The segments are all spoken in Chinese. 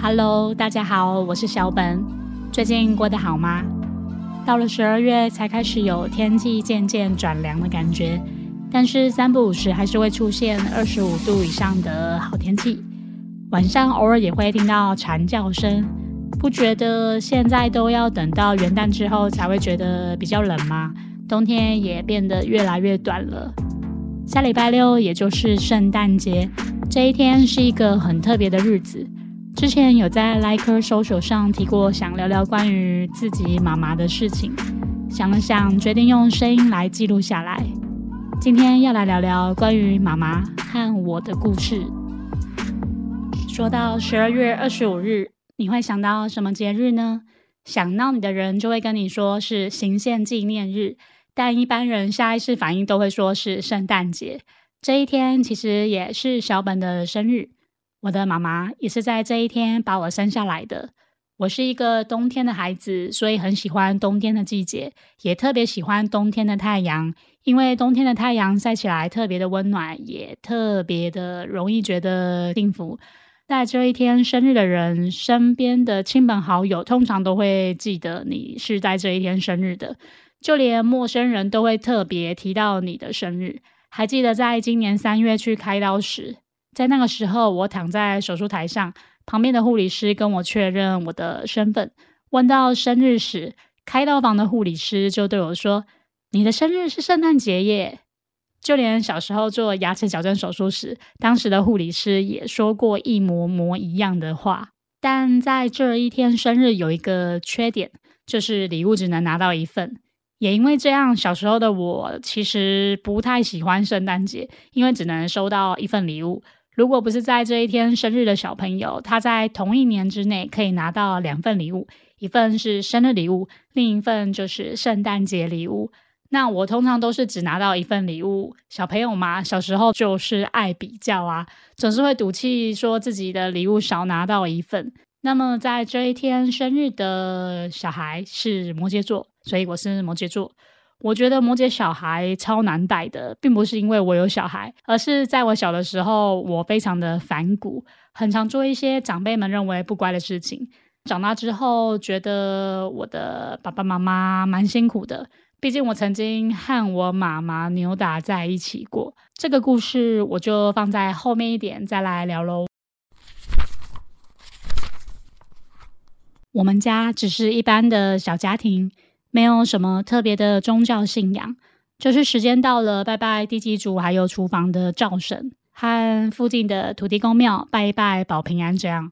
Hello，大家好，我是小本。最近过得好吗？到了十二月才开始有天气渐渐转凉的感觉，但是三不五时还是会出现二十五度以上的好天气。晚上偶尔也会听到蝉叫声。不觉得现在都要等到元旦之后才会觉得比较冷吗？冬天也变得越来越短了。下礼拜六也就是圣诞节，这一天是一个很特别的日子。之前有在 Like 搜手上提过，想聊聊关于自己妈妈的事情，想了想，决定用声音来记录下来。今天要来聊聊关于妈妈和我的故事。说到十二月二十五日。你会想到什么节日呢？想到你的人就会跟你说是行宪纪念日，但一般人下意识反应都会说是圣诞节。这一天其实也是小本的生日。我的妈妈也是在这一天把我生下来的。我是一个冬天的孩子，所以很喜欢冬天的季节，也特别喜欢冬天的太阳，因为冬天的太阳晒起来特别的温暖，也特别的容易觉得幸福。在这一天生日的人，身边的亲朋好友通常都会记得你是在这一天生日的，就连陌生人都会特别提到你的生日。还记得在今年三月去开刀时，在那个时候，我躺在手术台上，旁边的护理师跟我确认我的身份，问到生日时，开刀房的护理师就对我说：“你的生日是圣诞节耶。”就连小时候做牙齿矫正手术时，当时的护理师也说过一模模一样的话。但在这一天生日有一个缺点，就是礼物只能拿到一份。也因为这样，小时候的我其实不太喜欢圣诞节，因为只能收到一份礼物。如果不是在这一天生日的小朋友，他在同一年之内可以拿到两份礼物，一份是生日礼物，另一份就是圣诞节礼物。那我通常都是只拿到一份礼物，小朋友嘛，小时候就是爱比较啊，总是会赌气说自己的礼物少拿到一份。那么在这一天生日的小孩是摩羯座，所以我是摩羯座。我觉得摩羯小孩超难带的，并不是因为我有小孩，而是在我小的时候，我非常的反骨，很常做一些长辈们认为不乖的事情。长大之后，觉得我的爸爸妈妈蛮辛苦的。毕竟我曾经和我妈妈扭打在一起过，这个故事我就放在后面一点再来聊喽。我们家只是一般的小家庭，没有什么特别的宗教信仰，就是时间到了拜拜地基主，还有厨房的灶神和附近的土地公庙拜一拜保平安。这样，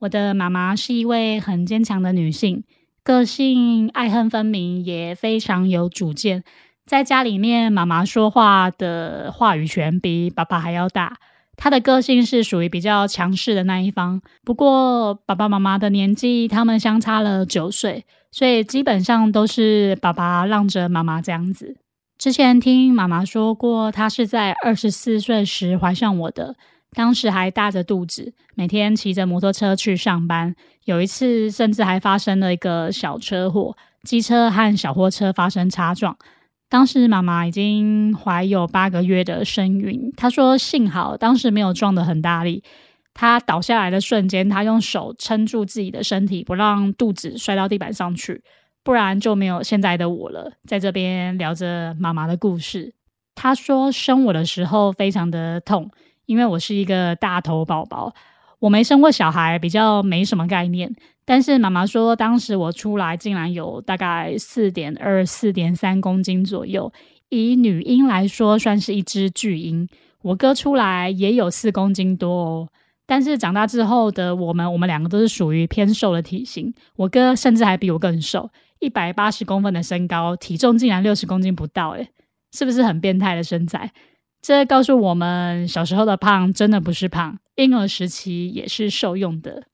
我的妈妈是一位很坚强的女性。个性爱恨分明，也非常有主见。在家里面，妈妈说话的话语权比爸爸还要大。他的个性是属于比较强势的那一方。不过，爸爸妈妈的年纪，他们相差了九岁，所以基本上都是爸爸让着妈妈这样子。之前听妈妈说过，她是在二十四岁时怀上我的。当时还大着肚子，每天骑着摩托车去上班。有一次，甚至还发生了一个小车祸，机车和小货车发生擦撞。当时妈妈已经怀有八个月的身孕，她说幸好当时没有撞得很大力。她倒下来的瞬间，她用手撑住自己的身体，不让肚子摔到地板上去，不然就没有现在的我了。在这边聊着妈妈的故事，她说生我的时候非常的痛。因为我是一个大头宝宝，我没生过小孩，比较没什么概念。但是妈妈说，当时我出来竟然有大概四点二、四点三公斤左右，以女婴来说，算是一只巨婴。我哥出来也有四公斤多哦。但是长大之后的我们，我们两个都是属于偏瘦的体型。我哥甚至还比我更瘦，一百八十公分的身高，体重竟然六十公斤不到，诶是不是很变态的身材？这告诉我们，小时候的胖真的不是胖，婴儿时期也是受用的。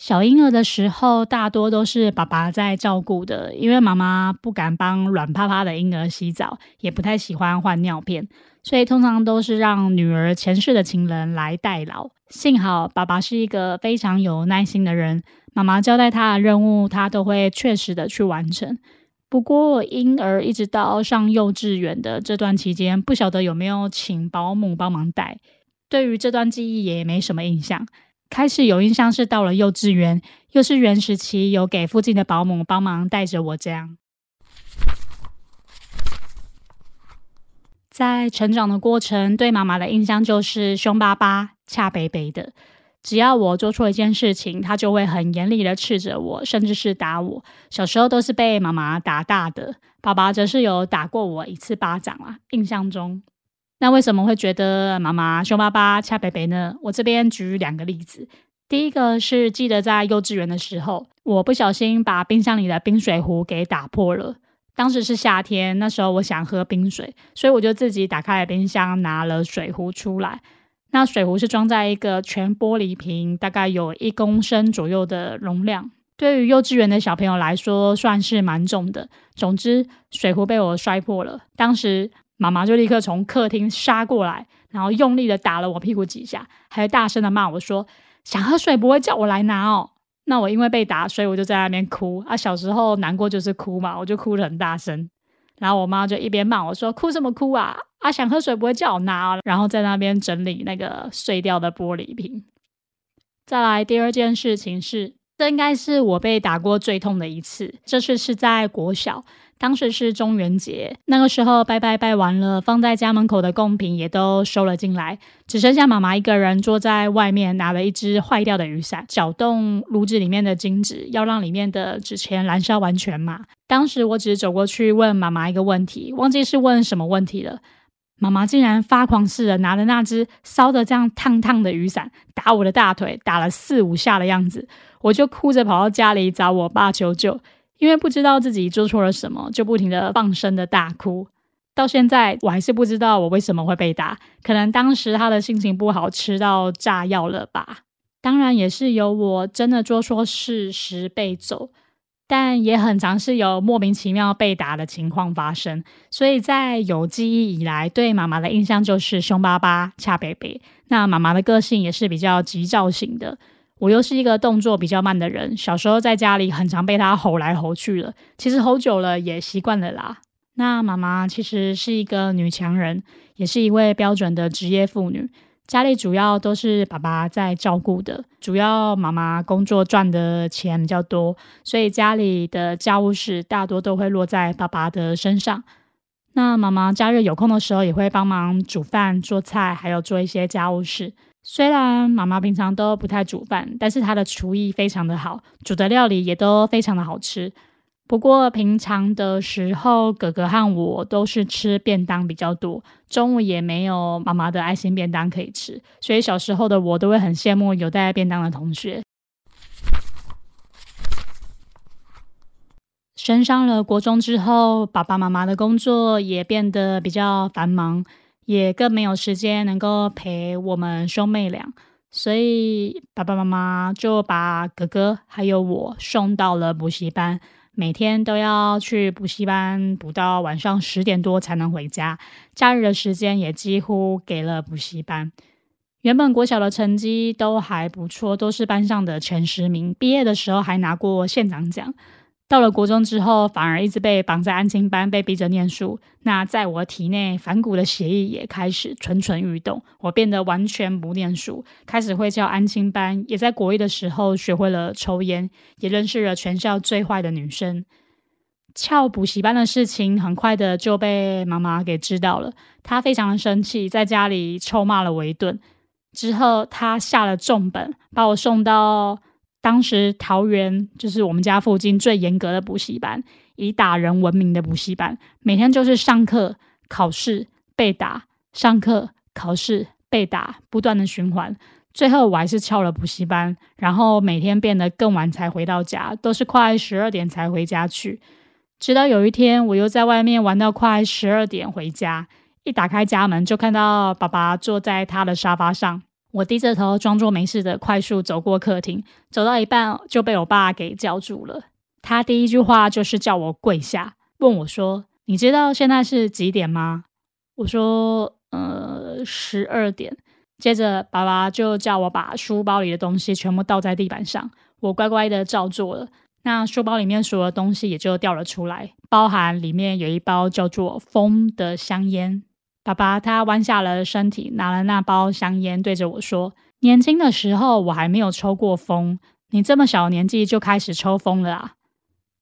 小婴儿的时候，大多都是爸爸在照顾的，因为妈妈不敢帮软趴趴的婴儿洗澡，也不太喜欢换尿片，所以通常都是让女儿前世的情人来代劳。幸好爸爸是一个非常有耐心的人，妈妈交代他的任务，他都会确实的去完成。不过婴儿一直到上幼稚园的这段期间，不晓得有没有请保姆帮忙带，对于这段记忆也没什么印象。开始有印象是到了幼稚园，幼稚园时期有给附近的保姆帮忙带着我这样。在成长的过程，对妈妈的印象就是凶巴巴、恰北北的。只要我做错一件事情，她就会很严厉的斥责我，甚至是打我。小时候都是被妈妈打大的，爸爸则是有打过我一次巴掌啊。印象中，那为什么会觉得妈妈凶巴巴、恰北北呢？我这边举两个例子。第一个是记得在幼稚园的时候，我不小心把冰箱里的冰水壶给打破了。当时是夏天，那时候我想喝冰水，所以我就自己打开了冰箱，拿了水壶出来。那水壶是装在一个全玻璃瓶，大概有一公升左右的容量。对于幼稚园的小朋友来说，算是蛮重的。总之，水壶被我摔破了。当时妈妈就立刻从客厅杀过来，然后用力的打了我屁股几下，还大声的骂我说：“想喝水不会叫我来拿哦。”那我因为被打，所以我就在那边哭啊。小时候难过就是哭嘛，我就哭得很大声。然后我妈就一边骂我说：“哭什么哭啊？啊，想喝水不会叫我拿。”然后在那边整理那个碎掉的玻璃瓶。再来第二件事情是，这应该是我被打过最痛的一次。这次是在国小。当时是中元节，那个时候拜拜拜完了，放在家门口的贡品也都收了进来，只剩下妈妈一个人坐在外面，拿了一只坏掉的雨伞，搅动炉子里面的金纸，要让里面的纸钱燃烧完全嘛。当时我只是走过去问妈妈一个问题，忘记是问什么问题了，妈妈竟然发狂似的拿着那只烧的这样烫烫的雨伞打我的大腿，打了四五下的样子，我就哭着跑到家里找我爸求救。因为不知道自己做错了什么，就不停的放声的大哭。到现在我还是不知道我为什么会被打，可能当时他的心情不好，吃到炸药了吧。当然也是有我真的做错事时被揍，但也很常是有莫名其妙被打的情况发生。所以在有记忆以来，对妈妈的印象就是凶巴巴、恰北北。那妈妈的个性也是比较急躁型的。我又是一个动作比较慢的人，小时候在家里很常被他吼来吼去了，其实吼久了也习惯了啦。那妈妈其实是一个女强人，也是一位标准的职业妇女，家里主要都是爸爸在照顾的，主要妈妈工作赚的钱比较多，所以家里的家务事大多都会落在爸爸的身上。那妈妈假日有空的时候也会帮忙煮饭、做菜，还有做一些家务事。虽然妈妈平常都不太煮饭，但是她的厨艺非常的好，煮的料理也都非常的好吃。不过平常的时候，哥哥和我都是吃便当比较多，中午也没有妈妈的爱心便当可以吃，所以小时候的我都会很羡慕有带便当的同学。升上了国中之后，爸爸妈妈的工作也变得比较繁忙。也更没有时间能够陪我们兄妹俩，所以爸爸妈妈就把哥哥还有我送到了补习班，每天都要去补习班补到晚上十点多才能回家。假日的时间也几乎给了补习班。原本国小的成绩都还不错，都是班上的前十名，毕业的时候还拿过县长奖。到了国中之后，反而一直被绑在安亲班，被逼着念书。那在我体内反骨的协议也开始蠢蠢欲动，我变得完全不念书，开始会叫安亲班。也在国一的时候学会了抽烟，也认识了全校最坏的女生。翘补习班的事情很快的就被妈妈给知道了，她非常生气，在家里臭骂了我一顿。之后，她下了重本，把我送到。当时桃园就是我们家附近最严格的补习班，以打人闻名的补习班，每天就是上课、考试、被打，上课、考试、被打，不断的循环。最后我还是翘了补习班，然后每天变得更晚才回到家，都是快十二点才回家去。直到有一天，我又在外面玩到快十二点回家，一打开家门就看到爸爸坐在他的沙发上。我低着头，装作没事的快速走过客厅，走到一半就被我爸给叫住了。他第一句话就是叫我跪下，问我说：“你知道现在是几点吗？”我说：“呃，十二点。”接着爸爸就叫我把书包里的东西全部倒在地板上，我乖乖的照做了。那书包里面所有的东西也就掉了出来，包含里面有一包叫做“风”的香烟。爸爸他弯下了身体，拿了那包香烟，对着我说：“年轻的时候我还没有抽过风，你这么小年纪就开始抽风了啊！”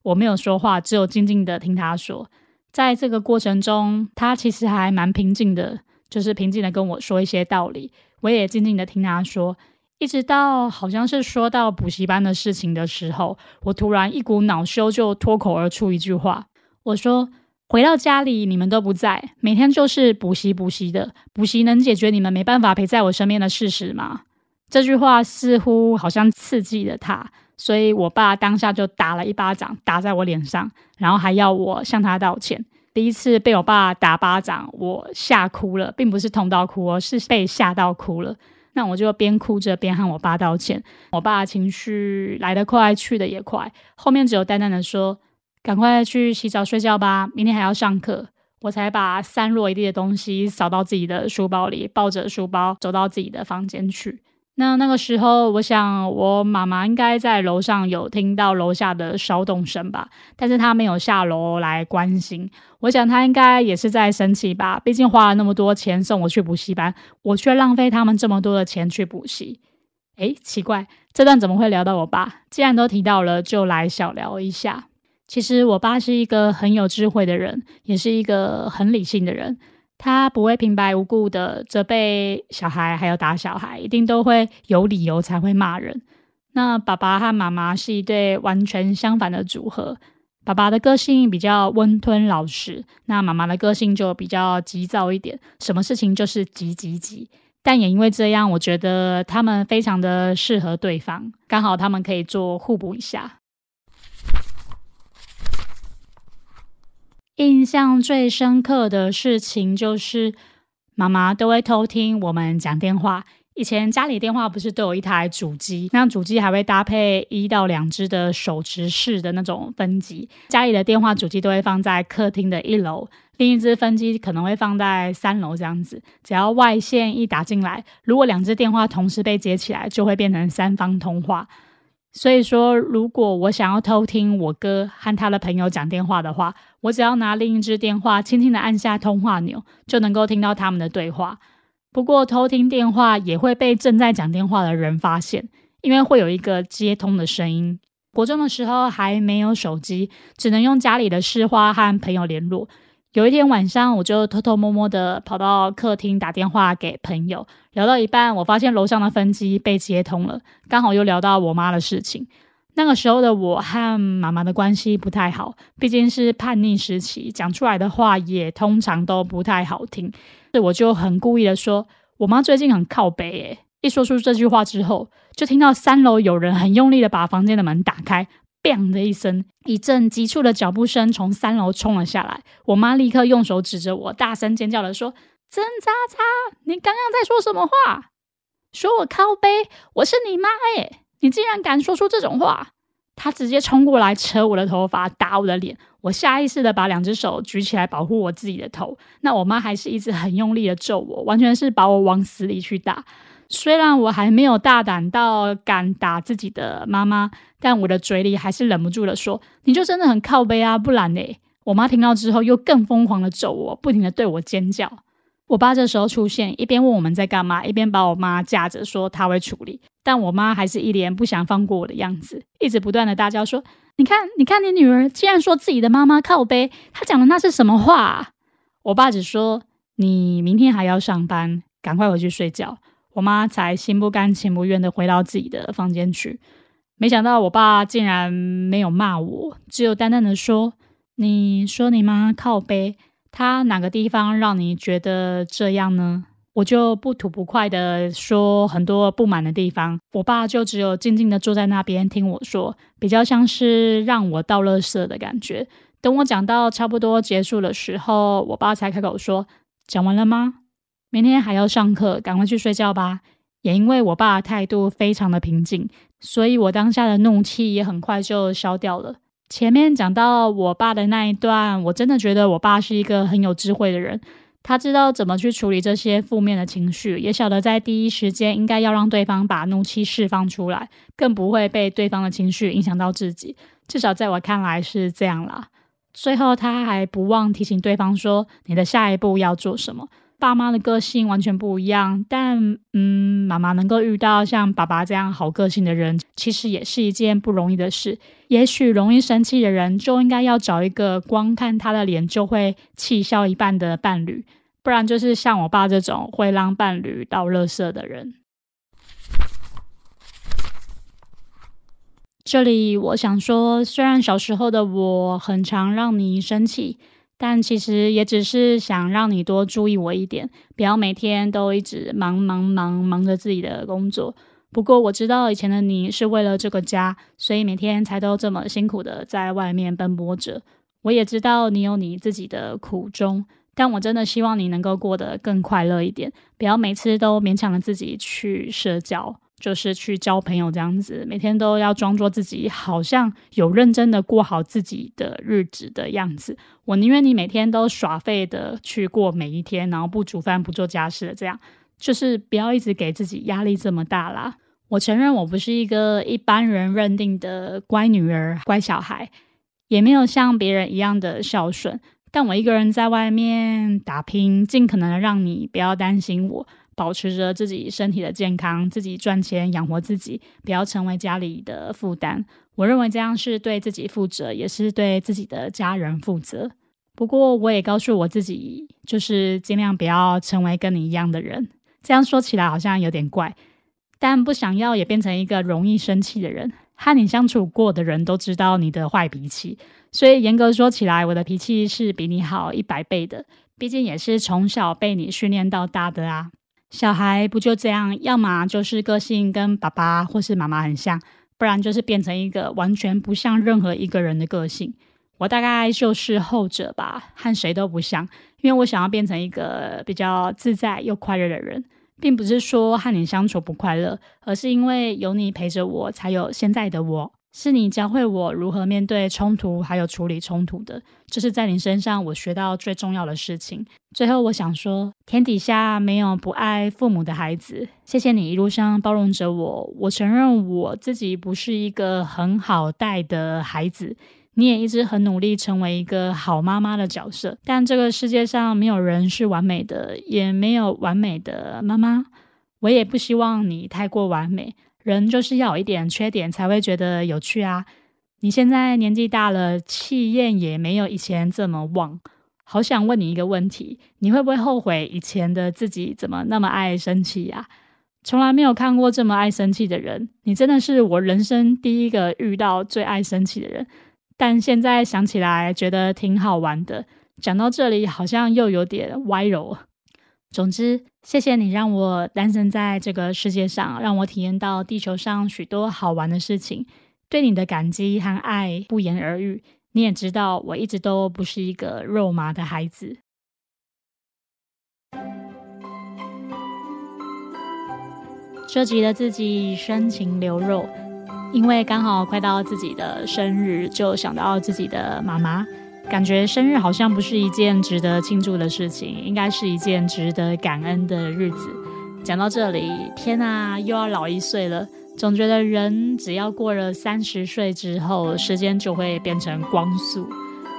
我没有说话，只有静静的听他说。在这个过程中，他其实还蛮平静的，就是平静的跟我说一些道理，我也静静的听他说。一直到好像是说到补习班的事情的时候，我突然一股恼羞，就脱口而出一句话：“我说回到家里你们都不在，每天就是补习补习的，补习能解决你们没办法陪在我身边的事实吗？”这句话似乎好像刺激了他，所以我爸当下就打了一巴掌打在我脸上，然后还要我向他道歉。第一次被我爸打巴掌，我吓哭了，并不是痛到哭，而是被吓到哭了。那我就边哭着边和我爸道歉。我爸情绪来得快，去的也快。后面只有淡淡的说：“赶快去洗澡睡觉吧，明天还要上课。”我才把散落一地的东西扫到自己的书包里，抱着书包走到自己的房间去。那那个时候，我想我妈妈应该在楼上有听到楼下的骚动声吧，但是她没有下楼来关心。我想她应该也是在生气吧，毕竟花了那么多钱送我去补习班，我却浪费他们这么多的钱去补习。诶，奇怪，这段怎么会聊到我爸？既然都提到了，就来小聊一下。其实我爸是一个很有智慧的人，也是一个很理性的人。他不会平白无故的责备小孩，还有打小孩，一定都会有理由才会骂人。那爸爸和妈妈是一对完全相反的组合。爸爸的个性比较温吞老实，那妈妈的个性就比较急躁一点，什么事情就是急急急。但也因为这样，我觉得他们非常的适合对方，刚好他们可以做互补一下。印象最深刻的事情就是，妈妈都会偷听我们讲电话。以前家里电话不是都有一台主机，那主机还会搭配一到两只的手持式的那种分机。家里的电话主机都会放在客厅的一楼，另一只分机可能会放在三楼这样子。只要外线一打进来，如果两只电话同时被接起来，就会变成三方通话。所以说，如果我想要偷听我哥和他的朋友讲电话的话，我只要拿另一只电话，轻轻的按下通话钮，就能够听到他们的对话。不过，偷听电话也会被正在讲电话的人发现，因为会有一个接通的声音。国中的时候还没有手机，只能用家里的市话和朋友联络。有一天晚上，我就偷偷摸摸的跑到客厅打电话给朋友，聊到一半，我发现楼上的分机被接通了，刚好又聊到我妈的事情。那个时候的我和妈妈的关系不太好，毕竟是叛逆时期，讲出来的话也通常都不太好听。所以我就很故意的说，我妈最近很靠北耶。一说出这句话之后，就听到三楼有人很用力的把房间的门打开。砰的一声，一阵急促的脚步声从三楼冲了下来。我妈立刻用手指着我，大声尖叫的说：“曾渣渣，你刚刚在说什么话？说我靠背？我是你妈哎！你竟然敢说出这种话！”她直接冲过来扯我的头发，打我的脸。我下意识的把两只手举起来保护我自己的头。那我妈还是一直很用力的揍我，完全是把我往死里去打。虽然我还没有大胆到敢打自己的妈妈，但我的嘴里还是忍不住的说：“你就真的很靠背啊，不然呢？”我妈听到之后又更疯狂的揍我，不停的对我尖叫。我爸这时候出现，一边问我们在干嘛，一边把我妈架着说他会处理。但我妈还是一脸不想放过我的样子，一直不断的大叫说：“你看，你看，你女儿竟然说自己的妈妈靠背，她讲的那是什么话？”我爸只说：“你明天还要上班，赶快回去睡觉。”我妈才心不甘情不愿的回到自己的房间去。没想到我爸竟然没有骂我，只有淡淡的说：“你说你妈靠背，她哪个地方让你觉得这样呢？”我就不吐不快的说很多不满的地方。我爸就只有静静的坐在那边听我说，比较像是让我倒垃圾的感觉。等我讲到差不多结束的时候，我爸才开口说：“讲完了吗？”明天还要上课，赶快去睡觉吧。也因为我爸的态度非常的平静，所以我当下的怒气也很快就消掉了。前面讲到我爸的那一段，我真的觉得我爸是一个很有智慧的人。他知道怎么去处理这些负面的情绪，也晓得在第一时间应该要让对方把怒气释放出来，更不会被对方的情绪影响到自己。至少在我看来是这样啦。最后，他还不忘提醒对方说：“你的下一步要做什么？”爸妈的个性完全不一样，但嗯，妈妈能够遇到像爸爸这样好个性的人，其实也是一件不容易的事。也许容易生气的人，就应该要找一个光看他的脸就会气消一半的伴侣，不然就是像我爸这种会让伴侣倒垃圾的人。这里我想说，虽然小时候的我很常让你生气。但其实也只是想让你多注意我一点，不要每天都一直忙忙忙忙着自己的工作。不过我知道以前的你是为了这个家，所以每天才都这么辛苦的在外面奔波着。我也知道你有你自己的苦衷，但我真的希望你能够过得更快乐一点，不要每次都勉强着自己去社交。就是去交朋友这样子，每天都要装作自己好像有认真的过好自己的日子的样子。我宁愿你每天都耍废的去过每一天，然后不煮饭不做家事的这样，就是不要一直给自己压力这么大啦。我承认我不是一个一般人认定的乖女儿、乖小孩，也没有像别人一样的孝顺，但我一个人在外面打拼，尽可能的让你不要担心我。保持着自己身体的健康，自己赚钱养活自己，不要成为家里的负担。我认为这样是对自己负责，也是对自己的家人负责。不过，我也告诉我自己，就是尽量不要成为跟你一样的人。这样说起来好像有点怪，但不想要也变成一个容易生气的人。和你相处过的人都知道你的坏脾气，所以严格说起来，我的脾气是比你好一百倍的。毕竟也是从小被你训练到大的啊。小孩不就这样，要么就是个性跟爸爸或是妈妈很像，不然就是变成一个完全不像任何一个人的个性。我大概就是后者吧，和谁都不像，因为我想要变成一个比较自在又快乐的人，并不是说和你相处不快乐，而是因为有你陪着我，才有现在的我。是你教会我如何面对冲突，还有处理冲突的，这是在你身上我学到最重要的事情。最后，我想说，天底下没有不爱父母的孩子。谢谢你一路上包容着我。我承认我自己不是一个很好带的孩子，你也一直很努力成为一个好妈妈的角色。但这个世界上没有人是完美的，也没有完美的妈妈。我也不希望你太过完美。人就是要有一点缺点才会觉得有趣啊！你现在年纪大了，气焰也没有以前这么旺。好想问你一个问题：你会不会后悔以前的自己怎么那么爱生气呀？从来没有看过这么爱生气的人，你真的是我人生第一个遇到最爱生气的人。但现在想起来，觉得挺好玩的。讲到这里，好像又有点歪柔。总之，谢谢你让我诞生在这个世界上，让我体验到地球上许多好玩的事情。对你的感激和爱不言而喻。你也知道，我一直都不是一个肉麻的孩子。这集的自己深情流露，因为刚好快到自己的生日，就想到自己的妈妈。感觉生日好像不是一件值得庆祝的事情，应该是一件值得感恩的日子。讲到这里，天啊，又要老一岁了。总觉得人只要过了三十岁之后，时间就会变成光速。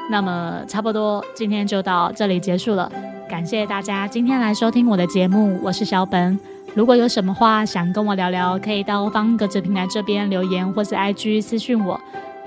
那么，差不多今天就到这里结束了。感谢大家今天来收听我的节目，我是小本。如果有什么话想跟我聊聊，可以到方格子平台这边留言，或是 IG 私讯我。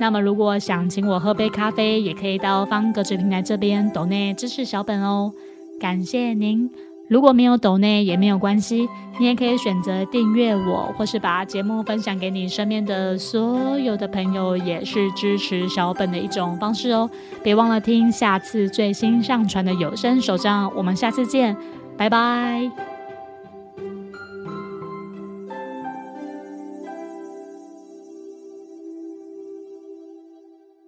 那么，如果想请我喝杯咖啡，也可以到方格子平台这边抖内支持小本哦，感谢您。如果没有抖内也没有关系，你也可以选择订阅我，或是把节目分享给你身边的所有的朋友，也是支持小本的一种方式哦。别忘了听下次最新上传的有声手账，我们下次见，拜拜。